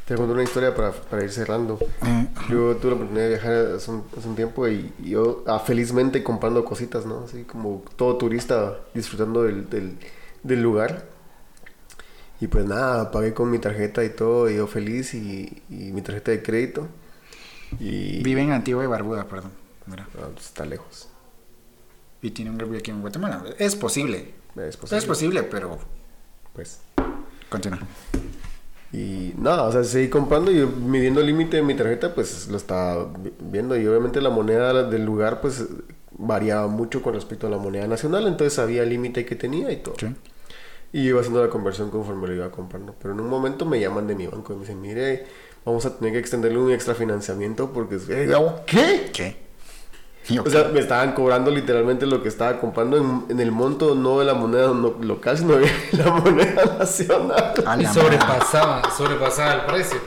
Te conto una historia para, para ir cerrando. Eh, Yo tuve la oportunidad de viajar hace un, hace un tiempo y, y yo ah, felizmente comprando cositas, ¿no? Así como todo turista disfrutando del, del, del lugar. Y pues nada, pagué con mi tarjeta y todo, y yo feliz y, y mi tarjeta de crédito. Y vive en Antigua y Barbuda, perdón. Mira. Ah, pues, está lejos. Y tiene un Airbnb aquí en Guatemala. Es posible. Es posible. Es posible, pero Pues. continúa. Y nada, o sea, seguí comprando y midiendo el límite de mi tarjeta, pues lo estaba vi- viendo. Y obviamente la moneda del lugar, pues variaba mucho con respecto a la moneda nacional. Entonces sabía el límite que tenía y todo. Sí. Y iba haciendo la conversión conforme lo iba comprando. Pero en un momento me llaman de mi banco y me dicen, mire, vamos a tener que extenderle un extra financiamiento porque... eh, ¿Qué? ¿Qué? O sea, me estaban cobrando literalmente lo que estaba comprando en, en el monto, no de la moneda no- local, sino de la moneda nacional. Y sobrepasaba, sobrepasaba el precio.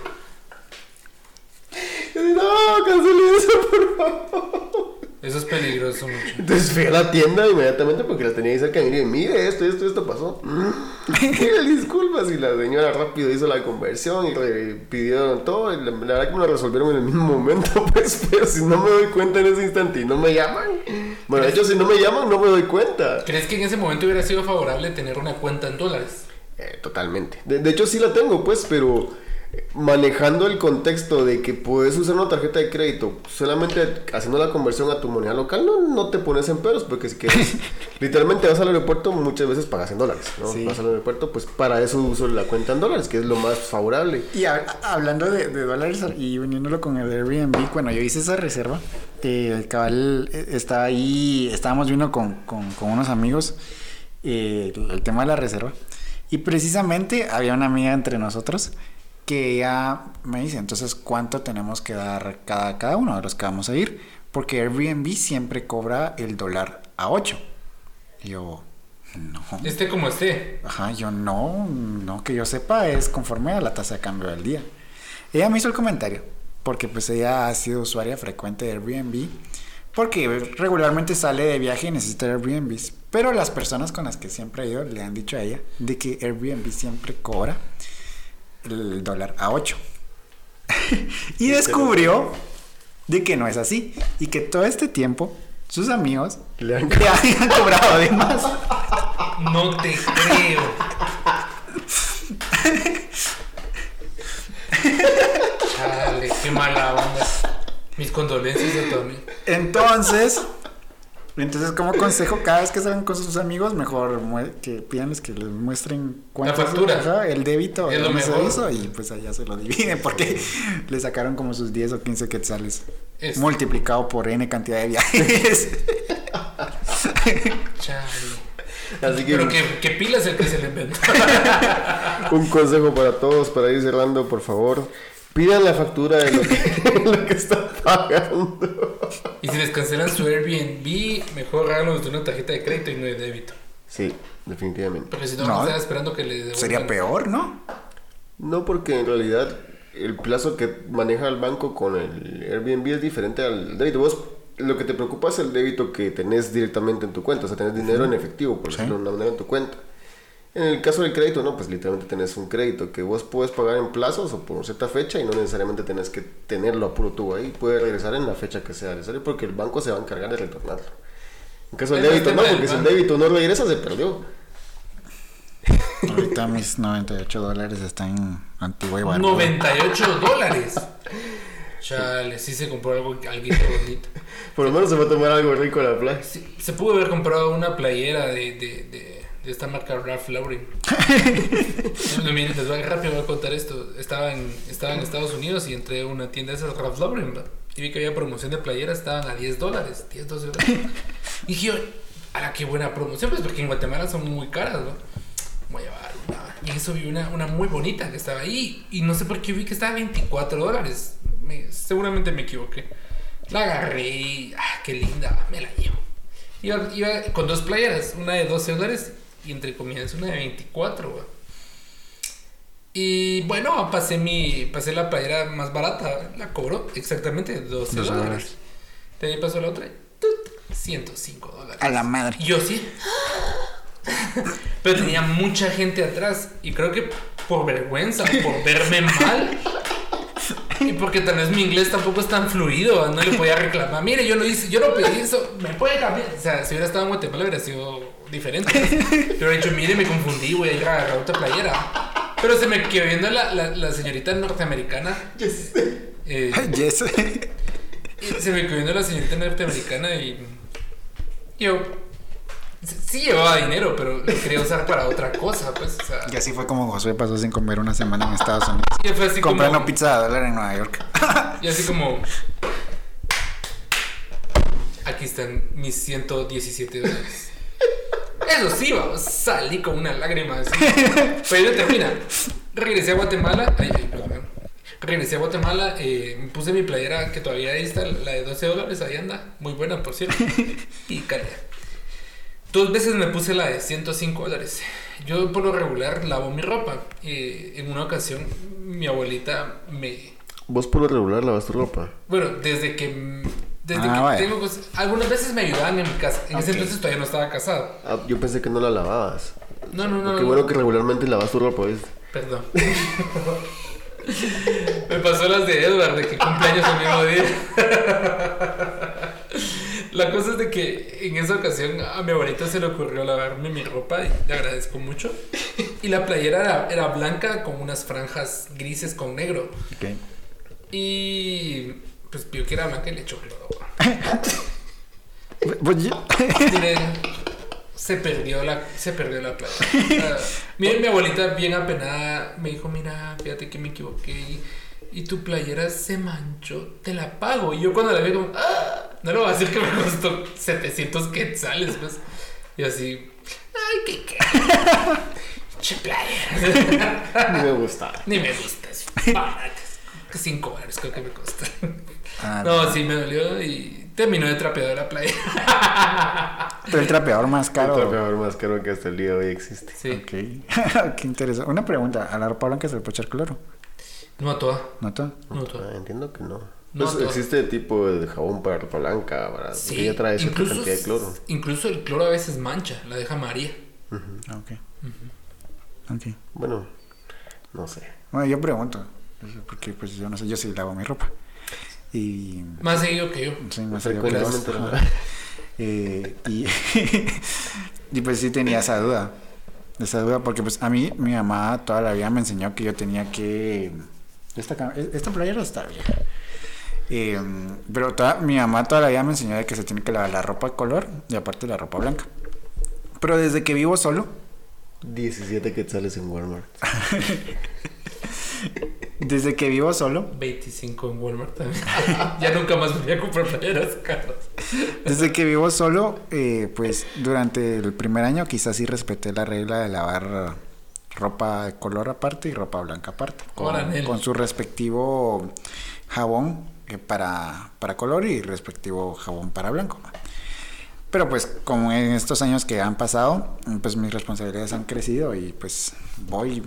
Y dije, no, cancele eso, por favor. Eso es peligroso mucho. Entonces fui a la tienda inmediatamente porque la tenía ahí cerca y mire, mire, esto, esto, esto pasó. Mire, disculpas. Y la señora rápido hizo la conversión y pidieron todo. Y la, la verdad que me lo resolvieron en el mismo momento, pues. Pero si no me doy cuenta en ese instante y no me llaman. Bueno, de hecho, si no me llaman, no me doy cuenta. ¿Crees que en ese momento hubiera sido favorable tener una cuenta en dólares? Eh, totalmente. De, de hecho, sí la tengo, pues, pero manejando el contexto de que puedes usar una tarjeta de crédito solamente haciendo la conversión a tu moneda local, no, no te pones en peros, porque si quieres, literalmente vas al aeropuerto, muchas veces pagas en dólares, ¿no? Sí. Vas al aeropuerto, pues para eso uso la cuenta en dólares, que es lo más favorable. Y hab- hablando de, de dólares y uniéndolo con el Airbnb, cuando yo hice esa reserva, eh, el cabal eh, estaba ahí, estábamos viendo con, con- con unos amigos eh, el tema de la reserva. Y precisamente había una amiga entre nosotros que ella me dice, entonces, ¿cuánto tenemos que dar cada, cada uno de los que vamos a ir? Porque Airbnb siempre cobra el dólar a 8. Y yo, no. Este como esté. Ajá, yo no, no que yo sepa, es conforme a la tasa de cambio del día. Ella me hizo el comentario, porque pues ella ha sido usuaria frecuente de Airbnb, porque regularmente sale de viaje y necesita Airbnb. Pero las personas con las que siempre ha ido le han dicho a ella de que Airbnb siempre cobra el dólar a 8. y descubrió de que no es así y que todo este tiempo sus amigos Le han le habían cobrado de más. No te creo. Chale, qué mala onda. Mis condolencias a amigo. Entonces, entonces como consejo, cada vez que salgan con sus amigos, mejor mue- que pídanles que les muestren cuánto La factura. ajá, el débito, Es lo se mejor. hizo, y pues allá se lo dividen porque le sacaron como sus 10 o 15 quetzales Es- multiplicado por N cantidad de viajes. Así que Pero que, que pila es el que se le inventó. un consejo para todos, para ir cerrando, por favor. Pidan la factura de lo que, lo que están pagando. y si les cancelan su Airbnb, mejor háganlo de una tarjeta de crédito y no de débito. Sí, definitivamente. Porque si no, No. estar esperando que les devuelvan. Sería peor, ¿no? No, porque en realidad el plazo que maneja el banco con el Airbnb es diferente al débito. Vos lo que te preocupa es el débito que tenés directamente en tu cuenta, o sea, tenés dinero en efectivo, por Sí. decirlo de una manera, en tu cuenta. En el caso del crédito, no, pues literalmente tenés un crédito que vos puedes pagar en plazos o por cierta fecha y no necesariamente tenés que tenerlo a puro tú ahí. Puedes regresar en la fecha que sea necesario porque el banco se va a encargar de retornarlo. En caso del débito, no, porque si el débito no regresa, se perdió. Ahorita mis 98 dólares están en Antigua y Barbuda. 98 dólares. Chale, sí se compró algo, algo bonito. Por lo menos se va a tomar algo rico en la playa. Sí, se pudo haber comprado una playera de, de, de, de esta marca Ralph Lauren. no, miren, les voy a rápido voy a contar esto. Estaba en, estaba en Estados Unidos y entré a una tienda de esas Ralph Lauren y vi que había promoción de playeras, estaban a 10 dólares, 10, 12 dólares. Y dije, a la qué buena promoción, pues porque en Guatemala son muy caras, ¿no? Voy a llevar una. Y eso vi una, una muy bonita que estaba ahí. Y no sé por qué vi que estaba a 24 dólares. Me- seguramente me equivoqué. La agarré y. ¡Ah, qué linda! Me la llevo. Iba, iba con dos playeras, una de 12 dólares y entre comillas una de 24, güey. Y bueno, pasé mi pasé la playera más barata, la cobró exactamente 12 12 dólares. De ahí pasó la otra, y ¡tut! 105 dólares. A la madre. Y yo sí. Pero tenía mucha gente atrás. Y creo que por vergüenza, por verme mal. Y porque tal vez mi inglés tampoco es tan fluido, no le podía reclamar. Mire, yo lo hice, yo no pedí eso, me puede cambiar. O sea, si hubiera estado en Guatemala hubiera sido diferente. Pero he dicho, mire, me confundí, voy a ir a agarrar otra playera. Pero se me quedó viendo la, la, la señorita norteamericana. eh, Yes. y se me quedó viendo la señorita norteamericana y yo sí llevaba dinero, pero lo quería usar para otra cosa, pues, o sea, Y así fue como Josué pasó sin comer una semana en Estados Unidos. y fue así Comprando como pizza de dólar en Nueva York. y así como aquí están mis 117 dólares. Eso sí, vamos, salí con una lágrima así. Pero termina. Regresé a Guatemala. Ay, ay, perdón. Regresé a Guatemala, eh, me puse mi playera que todavía ahí está, la de 12 dólares, ahí anda, muy buena por cierto, y calidad. Dos veces me puse la de 105 dólares. Yo por lo regular lavo mi ropa. Eh, en una ocasión mi abuelita me... Vos por lo regular lavas tu ropa. Bueno, desde que... Desde Ah, que vaya. tengo cosas... Algunas veces me ayudaban en mi casa. En ese Ok. entonces todavía no estaba casado. Ah, yo pensé que no la lavabas. No, no, no. Qué no. bueno que regularmente lavas tu ropa, ¿viste? Perdón. Me pasó las de Edward, de que cumpleaños el mismo día. La cosa es de que en esa ocasión a mi abuelita se le ocurrió lavarme mi ropa y le agradezco mucho. Y la playera era, era blanca con unas franjas grises con negro. Ok. Y pues vio que era blanca y le echó. Pues Diré, se perdió la, se perdió la playa. Ah, mira, mi abuelita bien apenada me dijo, mira, fíjate que me equivoqué y, y tu playera se manchó, te la pago. Y yo cuando la vi como, "Ah, no le voy a decir que me costó 700 quetzales, pues. Y así, ay, qué qué. Che playera. Ni me gusta. Ni me gusta, es. Que 5 dólares creo que me cuesta. Ah, No, sí me dolió y terminó de trapear la playa. Pero el trapeador más El caro. trapeador más caro que hasta el día de hoy existe. Sí. Ok. Qué interesante. Una pregunta. ¿A la ropa blanca se le puede echar cloro? No a toda. ¿No todo? No a toda. Ah, entiendo que no. No, Pues existe tipo de jabón para ropa blanca, ¿verdad? Sí, Que ya trae cierta cantidad de cloro. incluso el cloro a veces mancha, la deja María. Ah, Ok. Ok. Bueno, no sé. Bueno, yo pregunto. Porque pues yo no sé, yo sí lavo mi ropa. Y... Más seguido que yo. Sí, más allá que. ¿verdad? Eh, y, y pues sí tenía esa duda. Esa duda porque pues a mí mi mamá toda la vida me enseñó que yo tenía que... Esta, cam- esta playera está vieja. Eh, pero toda, mi mamá toda la vida me enseñó de que se tiene que lavar la ropa de color y aparte la ropa blanca. Pero desde que vivo solo, 17 quetzales en Walmart. desde que vivo solo, 25 en Walmart también. ya nunca más voy a comprar playeras caras. desde que vivo solo, eh, pues durante el primer año quizás sí respeté la regla de lavar ropa de color aparte y ropa blanca aparte, con, su respectivo jabón eh, para, para color y respectivo jabón para blanco. Pero pues como en estos años que han pasado, pues mis responsabilidades han crecido y pues voy,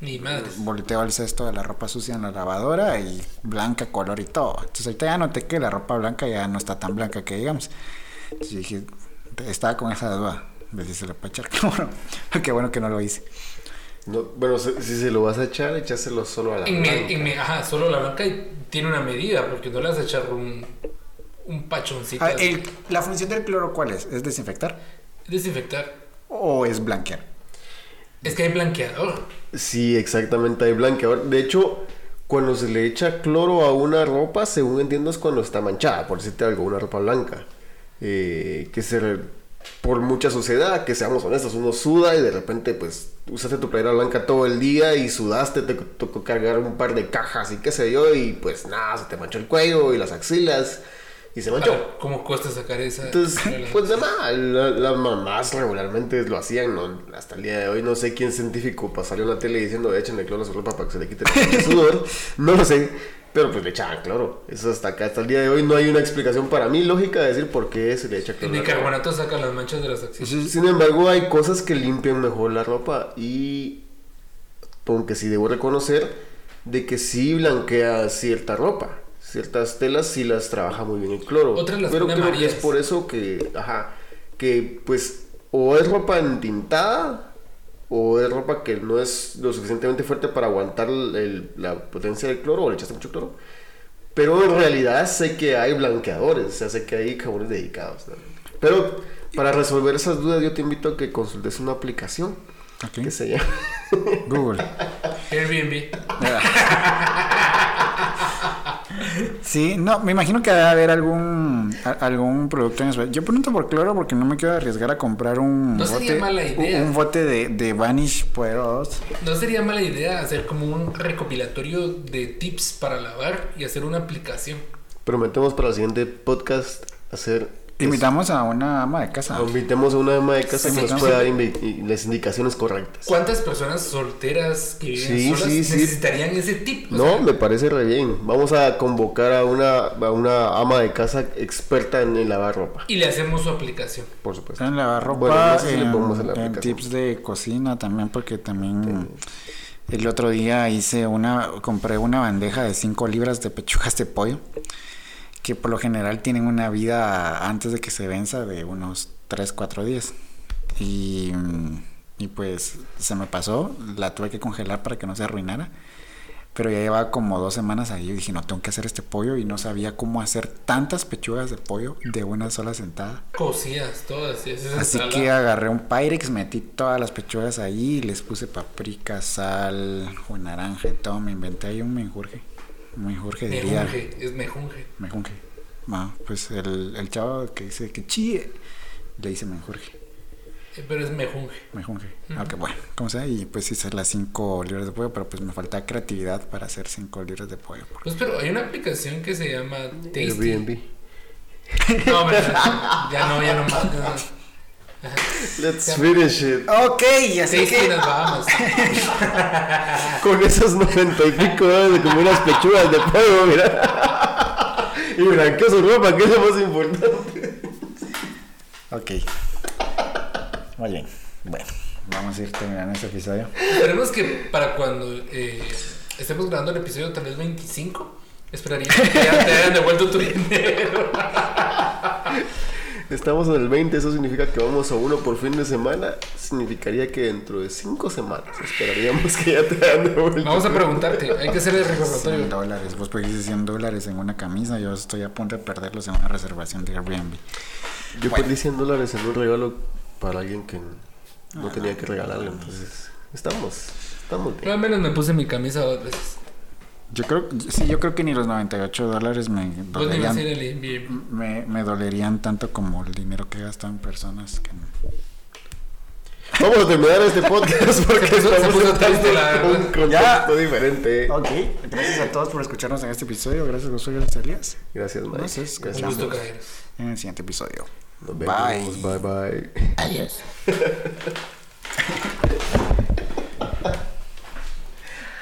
Ni madres. volteo el cesto de la ropa sucia en la lavadora y blanca, color y todo. Entonces ahorita ya noté que la ropa blanca ya no está tan blanca que digamos. Entonces dije, estaba con esa duda de si se lo puede echar. Qué bueno, qué bueno que no lo hice. No, bueno, si, si se lo vas a echar, échaselo solo a la En blanca. en mi- ajá, solo la blanca y tiene una medida, porque no le vas a echar un, un pachoncito. Ah, el- ¿La función del cloro cuál es? ¿Es desinfectar Desinfectar. o es blanquear? Es que hay blanqueador. Sí, exactamente, hay blanqueador. De hecho, cuando se le echa cloro a una ropa, según entiendo, es cuando está manchada, por decirte algo, una ropa blanca. Eh, que se... por mucha suciedad, que seamos honestos, uno suda y de repente, pues, usaste tu playera blanca todo el día y sudaste, te tocó cargar un par de cajas y qué sé yo, y pues nada, se te manchó el cuello y las axilas y se manchó. ¿Cómo cuesta sacar esa? Entonces, pues nada, la- las mamás regularmente lo hacían, ¿no? Hasta el día de hoy no sé quién científico pasaría en la tele diciendo échenle cloro a su ropa para que se le quite el sudor, no lo sé, pero pues le echaban cloro. Eso hasta acá, hasta el día de hoy no hay una explicación para mí lógica de decir por qué se le echa El cloro. ropa. bicarbonato saca las manchas de las axilas. Sin embargo, hay cosas que limpian mejor la ropa y aunque sí debo reconocer de que sí blanquea cierta ropa. Ciertas telas sí las trabaja muy bien el cloro. Otras las pero creo que es por eso que, ajá, que pues o es ropa entintada o es ropa que no es lo suficientemente fuerte para aguantar el- la potencia del cloro o le echaste mucho cloro. Pero en realidad sé que hay blanqueadores, o sea, sé que hay jabones dedicados. ¿no? Pero para resolver esas dudas yo te invito a que consultes una aplicación Ok. que se llama... Google. Airbnb. Sí, no, me imagino que debe haber algún a- algún producto en especial. Yo pregunto por cloro porque no me quiero arriesgar a comprar un No sería bote, mala idea. un, un bote de, de Vanish Poderoso. No sería mala idea hacer como un recopilatorio de tips para lavar y hacer una aplicación. Prometemos para el siguiente podcast hacer... Invitamos a una ama de casa. Invitemos a una ama de casa Sí, que nos pueda dar las indicaciones correctas. ¿Cuántas personas solteras que viven Sí, solas sí, sí. necesitarían ese tip? O No, sea, me parece re bien. Vamos a convocar a una, a una ama de casa experta en, en lavar ropa, Y le hacemos su aplicación. por supuesto. En lavar ropa, Bueno, no sé si le en, la en tips de cocina también, porque también el otro día hice una, compré una bandeja de 5 libras de pechugas de pollo, que por lo general tienen una vida antes de que se venza de unos 3, 4 días. Y, mm, y pues se me pasó, la tuve que congelar para que no se arruinara. Pero ya llevaba como dos semanas ahí y dije, no, tengo que hacer este pollo y no sabía cómo hacer tantas pechugas de pollo de una sola sentada. Cocidas, todas. Así ensalada. que agarré un Pyrex, metí todas las pechugas ahí, les puse paprika, sal, naranja y todo. Me inventé ahí un menjurje. Diría. Mejunje, es mejunje. Menjurje. Ah, pues el, el chavo que dice que chille, le dice menjurje. Eh, Pero es mejunje. Menjunje. Aunque bueno, como sea, y pues hice las 5 libras de pollo, pero pues me falta creatividad para hacer 5 libras de pollo. Pues pero hay una aplicación que se llama Tasty. Airbnb. No, hombre, ya no, ya no más. Let's finish it. Ok, así que las Bahamas. Con esos noventa y pico dólares de como unas pechugas de pollo, mira. Y blanqueó su ropa, que es lo más importante. Ok. Muy bien. Bueno, vamos a ir terminando este episodio. Esperemos que para cuando eh, estemos grabando el episodio tal vez 25, esperaría que ya te hayan devuelto tu dinero. Estamos en el 20, eso significa que vamos a uno por fin de semana. Significaría que dentro de 5 semanas esperaríamos que ya te hayan devuelto. Vamos a preguntarte, hay que hacer el 100 recordatorio. dólares. Vos pediste 100 dólares en una camisa. Yo estoy a punto de perderlos en una reservación de Airbnb. Yo perdí 100 dólares en un regalo para alguien que no tenía que regalarle, entonces estamos, estamos Yo bien. al menos me puse mi camisa dos veces. Yo creo, sí, yo creo que ni los 98 dólares me ir dolerían, me, me dolerían tanto como el dinero que en personas. Que no. Vamos a terminar este podcast porque Se puso- se estamos puso entrando triste, la en un contexto Ya. diferente. Ok, gracias a todos por escucharnos en este episodio. Gracias, Josué. Gracias, Elías. Gracias, Mike. Nos Gracias. Un escuchamos gusto, caer. en el siguiente episodio. Nos vemos. Bye, bye. Adiós.